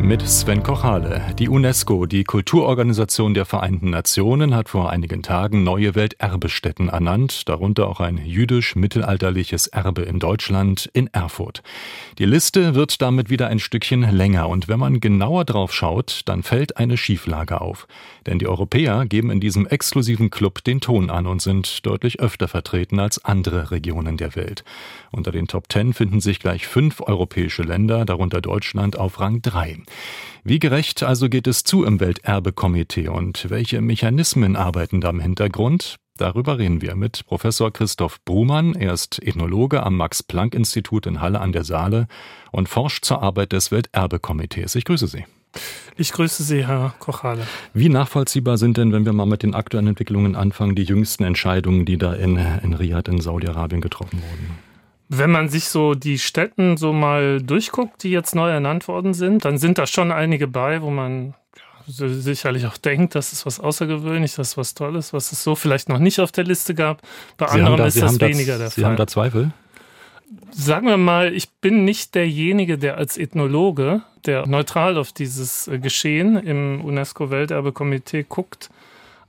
Mit Sven Kochale. Die UNESCO, die Kulturorganisation der Vereinten Nationen, hat vor einigen Tagen neue Welterbestätten ernannt, darunter auch ein jüdisch-mittelalterliches Erbe in Deutschland in Erfurt. Die Liste wird damit wieder ein Stückchen länger und wenn man genauer drauf schaut, dann fällt eine Schieflage auf. Denn die Europäer geben in diesem exklusiven Club den Ton an und sind deutlich öfter vertreten als andere Regionen der Welt. Unter den Top Ten finden sich gleich fünf europäische Länder, darunter Deutschland auf Rang drei. Wie gerecht also geht es zu im Welterbekomitee und welche Mechanismen arbeiten da im Hintergrund? Darüber reden wir mit Professor Christoph Brumann. Er ist Ethnologe am Max-Planck-Institut in Halle an der Saale und forscht zur Arbeit des Welterbekomitees. Ich grüße Sie. Ich grüße Sie, Herr Kochale. Wie nachvollziehbar sind denn, wenn wir mal mit den aktuellen Entwicklungen anfangen, die jüngsten Entscheidungen, die da in, in Riyadh in Saudi-Arabien getroffen wurden? Wenn man sich so die Städten so mal durchguckt, die jetzt neu ernannt worden sind, dann sind da schon einige bei, wo man ja, sicherlich auch denkt, das ist was Außergewöhnliches, das ist was Tolles, was es so vielleicht noch nicht auf der Liste gab. Bei Sie anderen da, ist Sie das da, weniger der Sie Fall. haben da Zweifel? Sagen wir mal, ich bin nicht derjenige, der als Ethnologe, der neutral auf dieses äh, Geschehen im UNESCO-Welterbekomitee guckt,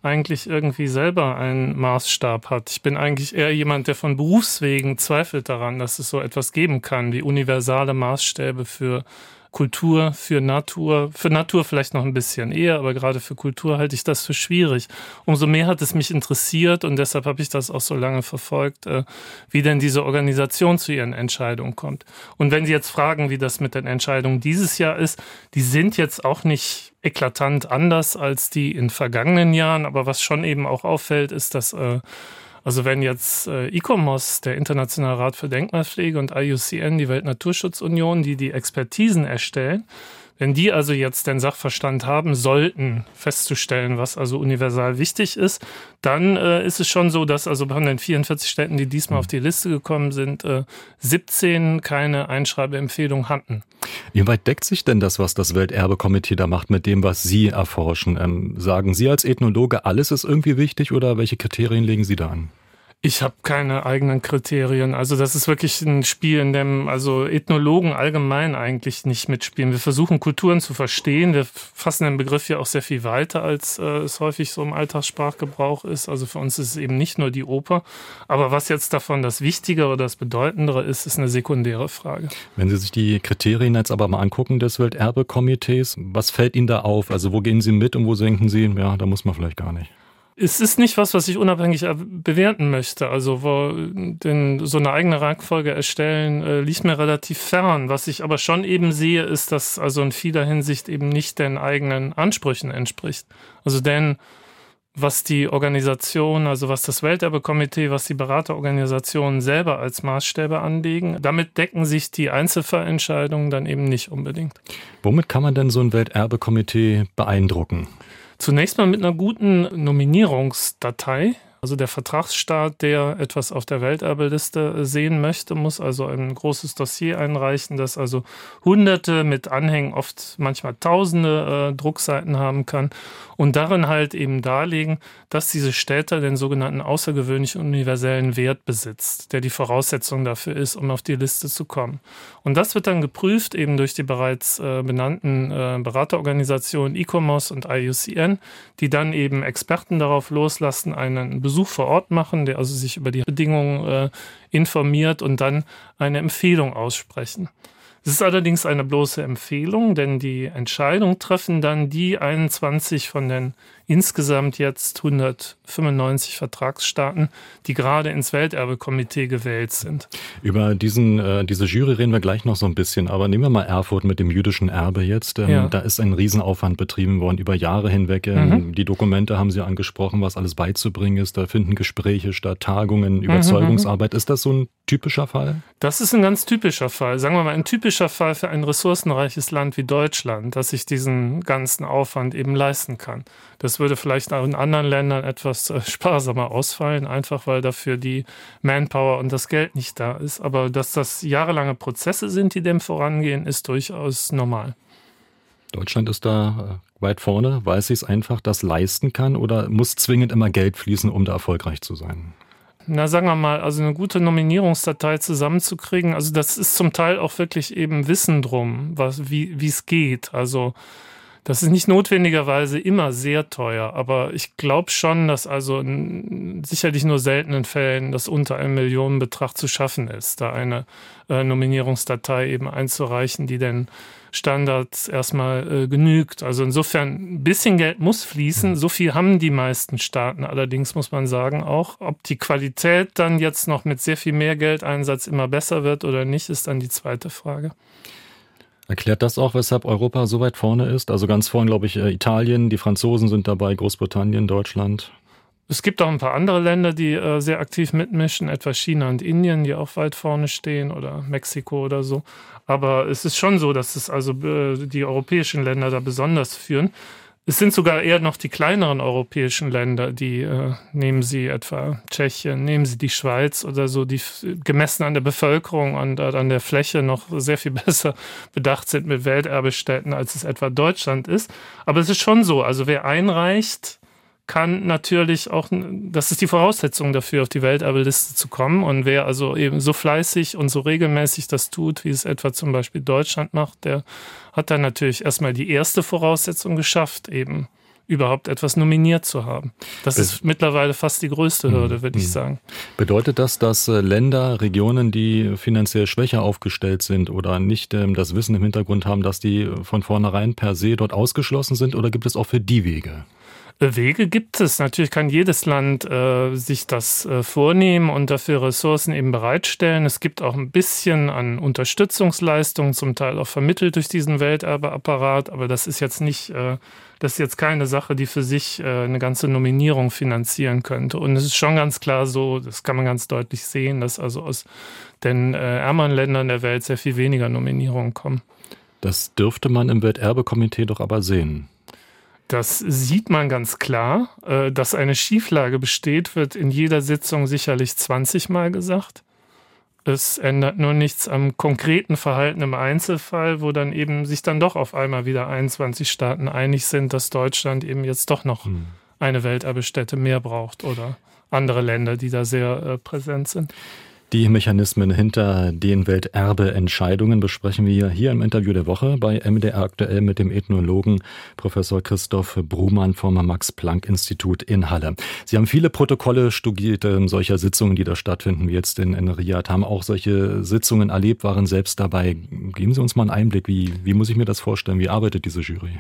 eigentlich irgendwie selber einen Maßstab hat. Ich bin eigentlich eher jemand, der von Berufswegen zweifelt daran, dass es so etwas geben kann, wie universale Maßstäbe für Kultur, für Natur, für Natur vielleicht noch ein bisschen eher, aber gerade für Kultur halte ich das für schwierig. Umso mehr hat es mich interessiert und deshalb habe ich das auch so lange verfolgt, äh, wie denn diese Organisation zu ihren Entscheidungen kommt. Und wenn Sie jetzt fragen, wie das mit den Entscheidungen dieses Jahr ist, die sind jetzt auch nicht eklatant anders als die in vergangenen Jahren, aber was schon eben auch auffällt, ist, dass äh, also wenn jetzt äh, ICOMOS, der Internationale Rat für Denkmalpflege und IUCN, die Weltnaturschutzunion, die die Expertisen erstellen, wenn die also jetzt den Sachverstand haben sollten, festzustellen, was also universal wichtig ist, dann äh, ist es schon so, dass also von den 44 Städten, die diesmal auf die Liste gekommen sind, äh, 17 keine Einschreibeempfehlung hatten. Wie weit deckt sich denn das, was das Welterbekomitee da macht, mit dem, was Sie erforschen? Ähm, sagen Sie als Ethnologe, alles ist irgendwie wichtig oder welche Kriterien legen Sie da an? Ich habe keine eigenen Kriterien. Also das ist wirklich ein Spiel, in dem also Ethnologen allgemein eigentlich nicht mitspielen. Wir versuchen Kulturen zu verstehen. Wir fassen den Begriff ja auch sehr viel weiter, als äh, es häufig so im Alltagssprachgebrauch ist. Also für uns ist es eben nicht nur die Oper. Aber was jetzt davon das Wichtige oder das Bedeutendere ist, ist eine sekundäre Frage. Wenn Sie sich die Kriterien jetzt aber mal angucken des Welterbekomitees, was fällt Ihnen da auf? Also wo gehen Sie mit und wo denken Sie, ja, da muss man vielleicht gar nicht? Es ist nicht was, was ich unabhängig bewerten möchte. Also wo, denn so eine eigene Rangfolge erstellen äh, liegt mir relativ fern. Was ich aber schon eben sehe, ist, dass also in vieler Hinsicht eben nicht den eigenen Ansprüchen entspricht. Also denn was die Organisation, also was das Welterbekomitee, was die Beraterorganisationen selber als Maßstäbe anlegen, damit decken sich die Einzelfallentscheidungen dann eben nicht unbedingt. Womit kann man denn so ein Welterbekomitee beeindrucken? Zunächst mal mit einer guten Nominierungsdatei. Also der Vertragsstaat, der etwas auf der Welterbeliste sehen möchte, muss also ein großes Dossier einreichen, das also hunderte mit Anhängen, oft manchmal tausende äh, Druckseiten haben kann und darin halt eben darlegen, dass diese Städte den sogenannten außergewöhnlichen universellen Wert besitzt, der die Voraussetzung dafür ist, um auf die Liste zu kommen. Und das wird dann geprüft eben durch die bereits äh, benannten äh, Beraterorganisationen ICOMOS und IUCN, die dann eben Experten darauf loslassen, einen Besuch vor Ort machen, der also sich über die Bedingungen äh, informiert und dann eine Empfehlung aussprechen. Es ist allerdings eine bloße Empfehlung, denn die Entscheidung treffen dann die 21 von den insgesamt jetzt 195 Vertragsstaaten, die gerade ins Welterbekomitee gewählt sind. Über diesen, äh, diese Jury reden wir gleich noch so ein bisschen, aber nehmen wir mal Erfurt mit dem jüdischen Erbe jetzt. Ähm, Ja. Da ist ein Riesenaufwand betrieben worden über Jahre hinweg. Ähm, Mhm. Die Dokumente haben Sie angesprochen, was alles beizubringen ist. Da finden Gespräche statt, Mhm, Tagungen, Überzeugungsarbeit. Ist das so ein typischer Fall? Das ist ein ganz typischer Fall. Sagen wir mal, ein typischer Fall für ein ressourcenreiches Land wie Deutschland, das sich diesen ganzen Aufwand eben leisten kann. Das würde vielleicht auch in anderen Ländern etwas äh, sparsamer ausfallen, einfach weil dafür die Manpower und das Geld nicht da ist. Aber dass das jahrelange Prozesse sind, die dem vorangehen, ist durchaus normal. Deutschland ist da äh, weit vorne, weil es einfach das leisten kann oder muss zwingend immer Geld fließen, um da erfolgreich zu sein? Na, sagen wir mal, also eine gute Nominierungsdatei zusammenzukriegen, also das ist zum Teil auch wirklich eben Wissen drum, was, wie es geht. Also das ist nicht notwendigerweise immer sehr teuer, aber ich glaube schon, dass also in sicherlich nur seltenen Fällen das unter einem Millionenbetrag zu schaffen ist, da eine äh, Nominierungsdatei eben einzureichen, die den Standards erstmal äh, genügt. Also insofern ein bisschen Geld muss fließen. So viel haben die meisten Staaten. Allerdings muss man sagen auch, ob die Qualität dann jetzt noch mit sehr viel mehr Geldeinsatz immer besser wird oder nicht, ist dann die zweite Frage. Erklärt das auch, weshalb Europa so weit vorne ist? Also ganz vorne, glaube ich, äh, Italien, die Franzosen sind dabei, Großbritannien, Deutschland. Es gibt auch ein paar andere Länder, die äh, sehr aktiv mitmischen, etwa China und Indien, die auch weit vorne stehen oder Mexiko oder so. Aber es ist schon so, dass es also äh, die europäischen Länder da besonders führen. Es sind sogar eher noch die kleineren europäischen Länder, die äh, nehmen Sie etwa Tschechien, nehmen Sie die Schweiz oder so, die gemessen an der Bevölkerung und an der Fläche noch sehr viel besser bedacht sind mit Welterbestätten, als es etwa Deutschland ist. Aber es ist schon so, also wer einreicht, kann natürlich auch, das ist die Voraussetzung dafür, auf die Welterbeliste zu kommen. Und wer also eben so fleißig und so regelmäßig das tut, wie es etwa zum Beispiel Deutschland macht, der hat dann natürlich erstmal die erste Voraussetzung geschafft, eben überhaupt etwas nominiert zu haben. Das Be ist mittlerweile fast die größte Hürde, mhm. würde ich mhm. sagen. Bedeutet das, dass äh, Länder, Regionen, die finanziell schwächer aufgestellt sind oder nicht ähm, das Wissen im Hintergrund haben, dass die von vornherein per se dort ausgeschlossen sind oder gibt es auch für die Wege? Wege gibt es. Natürlich kann jedes Land äh, sich das äh, vornehmen und dafür Ressourcen eben bereitstellen. Es gibt auch ein bisschen an Unterstützungsleistungen, zum Teil auch vermittelt durch diesen Welterbeapparat, aber das ist jetzt nicht, äh, das ist jetzt keine Sache, die für sich äh, eine ganze Nominierung finanzieren könnte. Und es ist schon ganz klar so, das kann man ganz deutlich sehen, dass also aus den äh, ärmeren Ländern der Welt sehr viel weniger Nominierungen kommen. Das dürfte man im Welterbekomitee doch aber sehen. Das sieht man ganz klar. Äh, dass eine Schieflage besteht, wird in jeder Sitzung sicherlich 20 Mal gesagt. Es ändert nur nichts am konkreten Verhalten im Einzelfall, wo dann eben sich dann doch auf einmal wieder 21 Staaten einig sind, dass Deutschland eben jetzt doch noch hm. eine Welterbestätte mehr braucht oder andere Länder, die da sehr äh, präsent sind. Die Mechanismen hinter den Welterbeentscheidungen besprechen wir hier im Interview der Woche bei MDR aktuell mit dem Ethnologen Professor Christoph Brumann vom Max-Planck-Institut in Halle. Sie haben viele Protokolle studiert äh, solcher Sitzungen, die da stattfinden, wie jetzt in, in Riyadh, haben auch solche Sitzungen erlebt, waren selbst dabei. Geben Sie uns mal einen Einblick, wie, wie muss ich mir das vorstellen? Wie arbeitet diese Jury?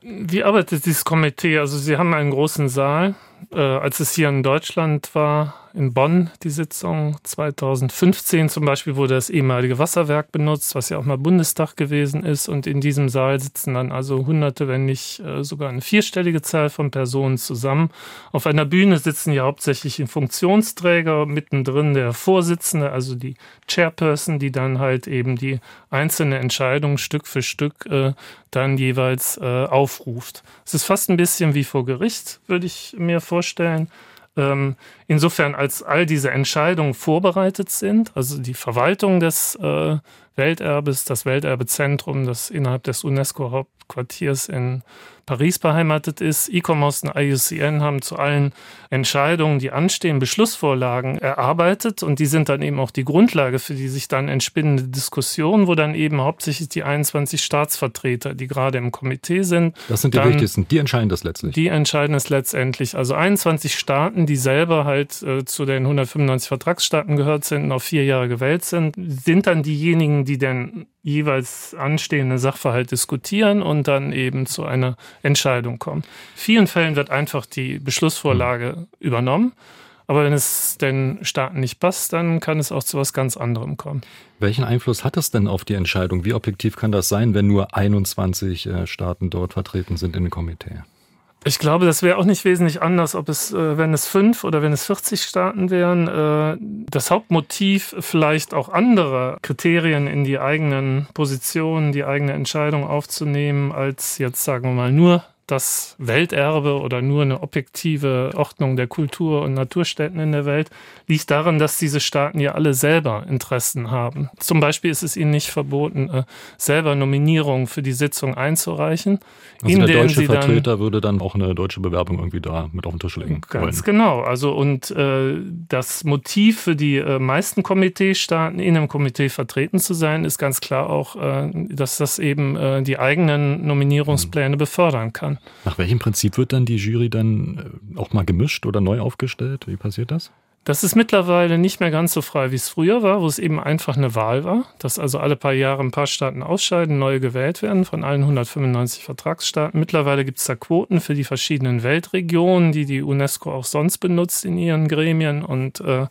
Wie arbeitet dieses Komitee? Also Sie haben einen großen Saal. Äh, als es hier in Deutschland war, in Bonn die Sitzung 2015 zum Beispiel wurde das ehemalige Wasserwerk benutzt, was ja auch mal Bundestag gewesen ist. Und in diesem Saal sitzen dann also hunderte, wenn nicht äh, sogar eine vierstellige Zahl von Personen zusammen. Auf einer Bühne sitzen ja hauptsächlich die Funktionsträger, mittendrin der Vorsitzende, also die Chairperson, die dann halt eben die einzelne Entscheidung Stück für Stück äh, dann jeweils äh, aufruft. Es ist fast ein bisschen wie vor Gericht, würde ich mir vorstellen. Ähm, insofern, als all diese Entscheidungen vorbereitet sind, also die Verwaltung des äh, Welterbes, das Welterbezentrum, das innerhalb des UNESCO-Hauptquartiers in Paris beheimatet ist. E-Commerce und IUCN haben zu allen Entscheidungen, die anstehen, Beschlussvorlagen erarbeitet und die sind dann eben auch die Grundlage für die sich dann entspinnende Diskussion, wo dann eben hauptsächlich die 21 Staatsvertreter, die gerade im Komitee sind. Das sind die wichtigsten, die entscheiden das letztlich. Die entscheiden es letztendlich. Also 21 Staaten, die selber halt äh, zu den 195 Vertragsstaaten gehört sind und auf vier Jahre gewählt sind, sind dann diejenigen, die den jeweils anstehenden Sachverhalt diskutieren und dann eben zu einer Entscheidung kommen. In vielen Fällen wird einfach die Beschlussvorlage übernommen. Aber wenn es den Staaten nicht passt, dann kann es auch zu was ganz anderem kommen. Welchen Einfluss hat das denn auf die Entscheidung? Wie objektiv kann das sein, wenn nur 21 äh, Staaten dort vertreten sind in dem Komitee? Ich glaube, das wäre auch nicht wesentlich anders, ob es, äh, wenn es fünf oder wenn es 40 Staaten wären. Äh, das Hauptmotiv, vielleicht auch andere Kriterien in die eigenen Positionen, die eigene Entscheidung aufzunehmen, als jetzt sagen wir mal nur das Welterbe oder nur eine objektive Ordnung der Kultur- und Naturstätten in der Welt, liegt darin, dass diese Staaten ja alle selber Interessen haben. Zum Beispiel ist es ihnen nicht verboten, äh, selber Nominierungen für die Sitzung einzureichen. Also der deutsche Vertreter würde dann auch eine deutsche Bewerbung irgendwie da mit auf den Tisch legen. Ganz wollen. genau. Also und äh, das Motiv für die äh, meisten Komiteestaaten in einem Komitee vertreten zu sein, ist ganz klar auch, äh, dass das eben äh, die eigenen Nominierungspläne mhm. befördern kann. Nach welchem Prinzip wird dann die Jury dann äh, auch mal gemischt oder neu aufgestellt? Wie passiert das? Das ist mittlerweile nicht mehr ganz so frei, wie es früher war, wo es eben einfach eine Wahl war, dass also alle paar Jahre ein paar Staaten ausscheiden, neue gewählt werden von allen 195 Vertragsstaaten. Mittlerweile gibt es da Quoten für die verschiedenen Weltregionen, die die UNESCO auch sonst benutzt in ihren Gremien und äh,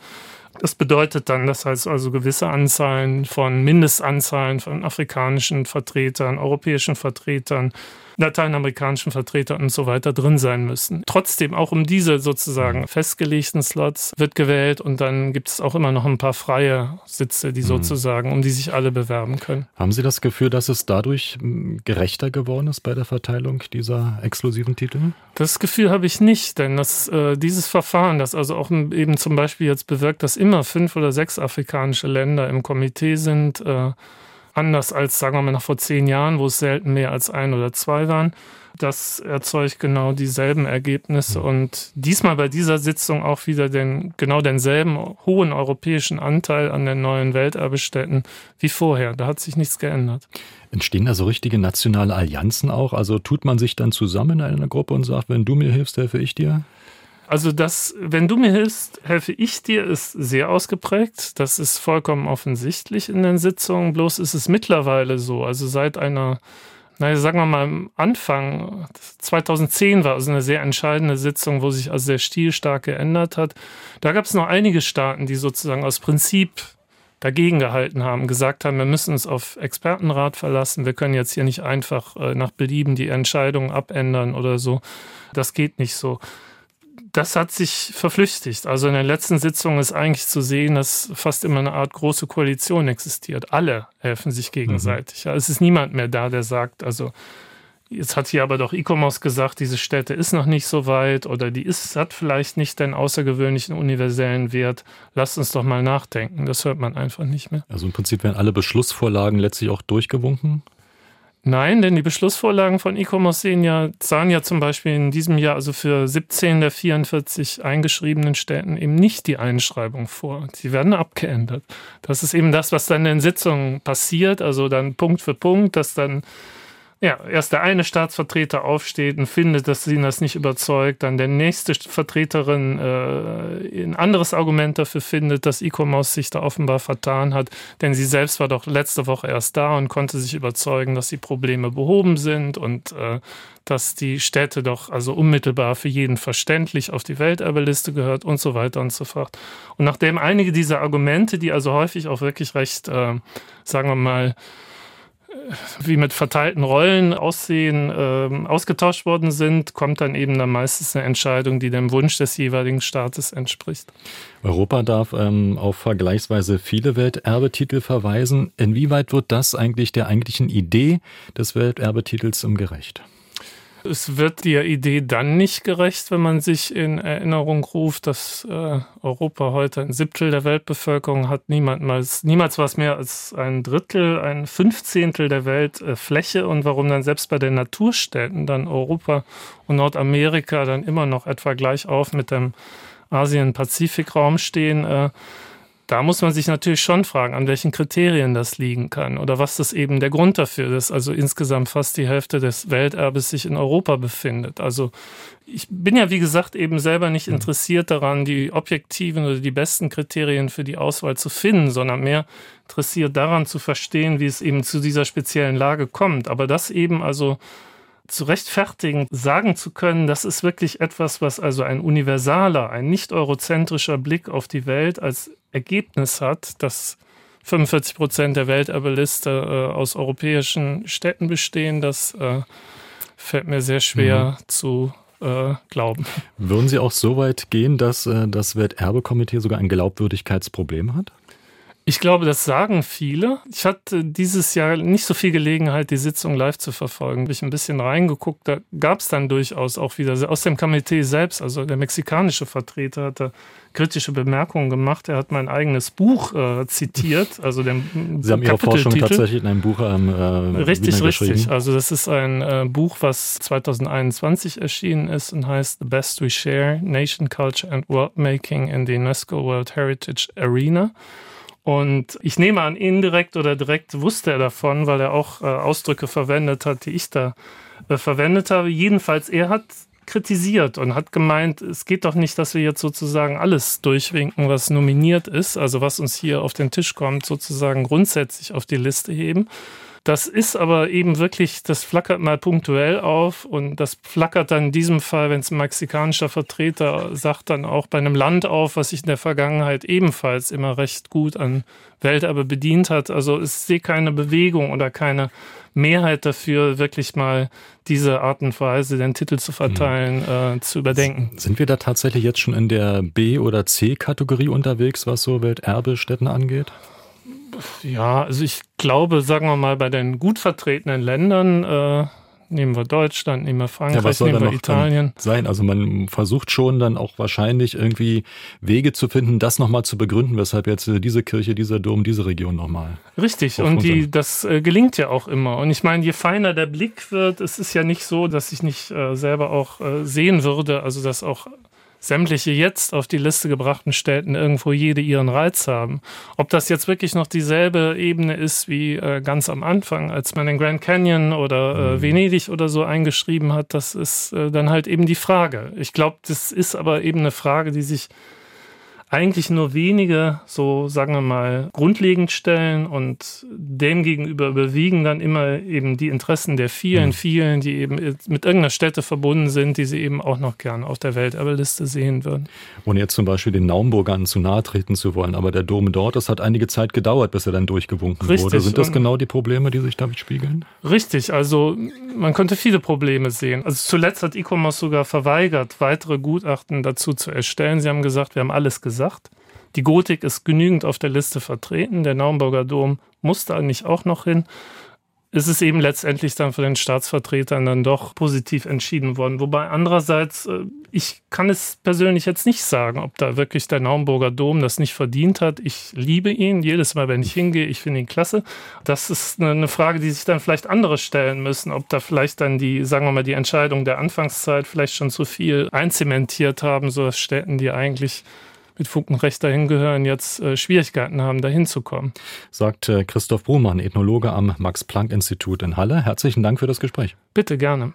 das bedeutet dann, dass halt also gewisse Anzahlen von Mindestanzahlen von afrikanischen Vertretern, europäischen Vertretern, lateinamerikanischen Vertretern und so weiter drin sein müssen. Trotzdem, auch um diese sozusagen mhm. festgelegten Slots wird gewählt und dann gibt es auch immer noch ein paar freie Sitze, die mhm. sozusagen, um die sich alle bewerben können. Haben Sie das Gefühl, dass es dadurch hm, gerechter geworden ist bei der Verteilung dieser exklusiven Titel? Das Gefühl habe ich nicht, denn das, äh, dieses Verfahren, das also auch eben zum Beispiel jetzt bewirkt, dass immer fünf oder sechs afrikanische Länder im Komitee sind, äh, anders als, sagen wir mal, noch vor zehn Jahren, wo es selten mehr als ein oder zwei waren. Das erzeugt genau dieselben Ergebnisse mhm. und diesmal bei dieser Sitzung auch wieder den, genau denselben hohen europäischen Anteil an den neuen Welterbestätten wie vorher. Da hat sich nichts geändert. Entstehen da so richtige nationale Allianzen auch? Also tut man sich dann zusammen in einer Gruppe und sagt, wenn du mir hilfst, helfe ich dir? Also das, wenn du mir hilfst, helfe ich dir, ist sehr ausgeprägt. Das ist vollkommen offensichtlich in den Sitzungen. Bloß ist es mittlerweile so. Also seit einer, naja, sagen wir mal, am Anfang 2010 war also eine sehr entscheidende Sitzung, wo sich also sehr stilstark geändert hat. Da gab es noch einige Staaten, die sozusagen aus Prinzip dagegen gehalten haben, gesagt haben, wir müssen uns auf Expertenrat verlassen. Wir können jetzt hier nicht einfach äh, nach Belieben die Entscheidungen abändern oder so. Das geht nicht so das hat sich verflüchtigt. Also in der letzten Sitzung ist eigentlich zu sehen, dass fast immer eine Art große Koalition existiert. Alle helfen sich gegenseitig. Mhm. Ja, es ist niemand mehr da, der sagt, also jetzt hat hier aber doch ICOMOS gesagt, diese Städte ist noch nicht so weit oder die ist, hat vielleicht nicht den außergewöhnlichen universellen Wert. Lasst uns doch mal nachdenken. Das hört man einfach nicht mehr. Also im Prinzip werden alle Beschlussvorlagen letztlich auch durchgewunken? Nein, denn die Beschlussvorlagen von E-Commerce sehen ja, sahen ja zum Beispiel in diesem Jahr also für 17 der 44 eingeschriebenen Städten eben nicht die Einschreibung vor. Sie werden abgeändert. Das ist eben das, was dann in Sitzungen passiert, also dann Punkt für Punkt, dass dann ja, erst der eine Staatsvertreter aufsteht und findet, dass sie das nicht überzeugt, dann der nächste Vertreterin äh, ein anderes Argument dafür findet, dass E-Commerce sich da offenbar vertan hat, denn sie selbst war doch letzte Woche erst da und konnte sich überzeugen, dass die Probleme behoben sind und äh, dass die Städte doch also unmittelbar für jeden verständlich auf die Welterbeliste gehört und so weiter und so fort. Und nachdem einige dieser Argumente, die also häufig auch wirklich recht, äh, sagen wir mal, wie mit verteilten Rollen aussehen, äh, ausgetauscht worden sind, kommt dann eben dann meistens eine Entscheidung, die dem Wunsch des jeweiligen Staates entspricht. Europa darf ähm, auf vergleichsweise viele Welterbetitel verweisen. Inwieweit wird das eigentlich der eigentlichen Idee des Welterbetitels gerecht? Es wird der Idee dann nicht gerecht, wenn man sich in Erinnerung ruft, dass äh, Europa heute ein Siebtel der Weltbevölkerung hat. Niemals, niemals war es mehr als ein Drittel, ein Fünfzehntel der Weltfläche. Äh, und warum dann selbst bei den Naturstädten dann Europa und Nordamerika dann immer noch etwa gleich auf mit dem Asien-Pazifik-Raum stehen, äh, da muss man sich natürlich schon fragen, an welchen Kriterien das liegen kann oder was das eben der Grund dafür ist. Also insgesamt fast die Hälfte des Welterbes sich in Europa befindet. Also ich bin ja, wie gesagt, eben selber nicht mhm. interessiert daran, die objektiven oder die besten Kriterien für die Auswahl zu finden, sondern mehr interessiert daran zu verstehen, wie es eben zu dieser speziellen Lage kommt. Aber das eben also zu rechtfertigen, sagen zu können, das ist wirklich etwas, was also ein universaler, ein nicht eurozentrischer Blick auf die Welt als Ergebnis hat, dass 45 Prozent der Welterbeliste äh, aus europäischen Städten bestehen, das äh, fällt mir sehr schwer mhm. zu äh, glauben. Würden Sie auch so weit gehen, dass äh, das Welterbekomitee sogar ein Glaubwürdigkeitsproblem hat? Ich glaube, das sagen viele. Ich hatte dieses Jahr nicht so viel Gelegenheit, die Sitzung live zu verfolgen. Habe ich ein bisschen reingeguckt. Da gab es dann durchaus auch wieder aus dem Komitee selbst, also der mexikanische Vertreter hatte kritische Bemerkungen gemacht. Er hat mein eigenes Buch äh, zitiert, also den Sie haben Ihre Forschung tatsächlich in einem Buch ähm, äh, Richtig, richtig. Also das ist ein äh, Buch, was 2021 erschienen ist und heißt The Best We Share: Nation Culture and World Making in the UNESCO World Heritage Arena. Und ich nehme an, indirekt oder direkt wusste er davon, weil er auch äh, Ausdrücke verwendet hat, die ich da äh, verwendet habe. Jedenfalls, er hat kritisiert und hat gemeint, es geht doch nicht, dass wir jetzt sozusagen alles durchwinken, was nominiert ist, also was uns hier auf den Tisch kommt, sozusagen grundsätzlich auf die Liste heben, das ist aber eben wirklich, das flackert mal punktuell auf und das flackert dann in diesem Fall, wenn es ein mexikanischer Vertreter sagt, dann auch bei einem Land auf, was sich in der Vergangenheit ebenfalls immer recht gut an Welterbe bedient hat. Also ich sehe keine Bewegung oder keine Mehrheit dafür, wirklich mal diese Art und Weise, den Titel zu verteilen, mhm. äh, zu überdenken. Sind wir da tatsächlich jetzt schon in der B- oder C-Kategorie unterwegs, was so Welterbestätten angeht? Ja, also ich glaube, sagen wir mal, bei den gut vertretenen Ländern, äh, nehmen wir Deutschland, nehmen wir Frankreich, ja, nehmen wir Italien. Sein, also man versucht schon dann auch wahrscheinlich irgendwie Wege zu finden, das nochmal zu begründen, weshalb jetzt diese Kirche, dieser Dom, diese Region nochmal. Richtig, und die, das äh, gelingt ja auch immer. Und ich meine, je feiner der Blick wird, es ist ja nicht so, dass ich nicht äh, selber auch äh, sehen würde, also dass auch sämtliche jetzt auf die Liste gebrachten Städten irgendwo jede ihren Reiz haben. Ob das jetzt wirklich noch dieselbe Ebene ist wie äh, ganz am Anfang, als man den Grand Canyon oder äh, mhm. Venedig oder so eingeschrieben hat, das ist äh, dann halt eben die Frage. Ich glaube, das ist aber eben eine Frage, die sich eigentlich nur wenige, so sagen wir mal, grundlegend stellen und demgegenüber überwiegen dann immer eben die Interessen der vielen, mhm. vielen, die eben mit irgendeiner Stätte verbunden sind, die sie eben auch noch gern auf der Welterbeliste sehen würden. Ohne jetzt zum Beispiel den Naumburgern zu nahe treten zu wollen, aber der Dom dort, das hat einige Zeit gedauert, bis er dann durchgewunken Richtig. wurde. Sind das genau die Probleme, die sich damit spiegeln? Richtig, also man könnte viele Probleme sehen. Also zuletzt hat ICOMOS sogar verweigert, weitere Gutachten dazu zu erstellen. Sie haben gesagt, wir haben alles gesagt gesagt. Die Gotik ist genügend auf der Liste vertreten. Der Naumburger Dom muss da nicht auch noch hin. Es ist eben letztendlich dann von den Staatsvertretern dann doch positiv entschieden worden. Wobei andererseits, äh, ich kann es persönlich jetzt nicht sagen, ob da wirklich der Naumburger Dom das nicht verdient hat. Ich liebe ihn jedes Mal, wenn ich hingehe. Ich finde ihn klasse. Das ist eine Frage, die sich dann vielleicht andere stellen müssen, ob da vielleicht dann die, sagen wir mal, die Entscheidung der Anfangszeit vielleicht schon zu viel einzementiert haben, so dass Städten, die eigentlich mit Fug und Recht dahin gehören, jetzt äh, Schwierigkeiten haben, dahin zu kommen. Sagt äh, Christoph Bruhmann, Ethnologe am Max-Planck-Institut in Halle. Herzlichen Dank für das Gespräch. Bitte gerne.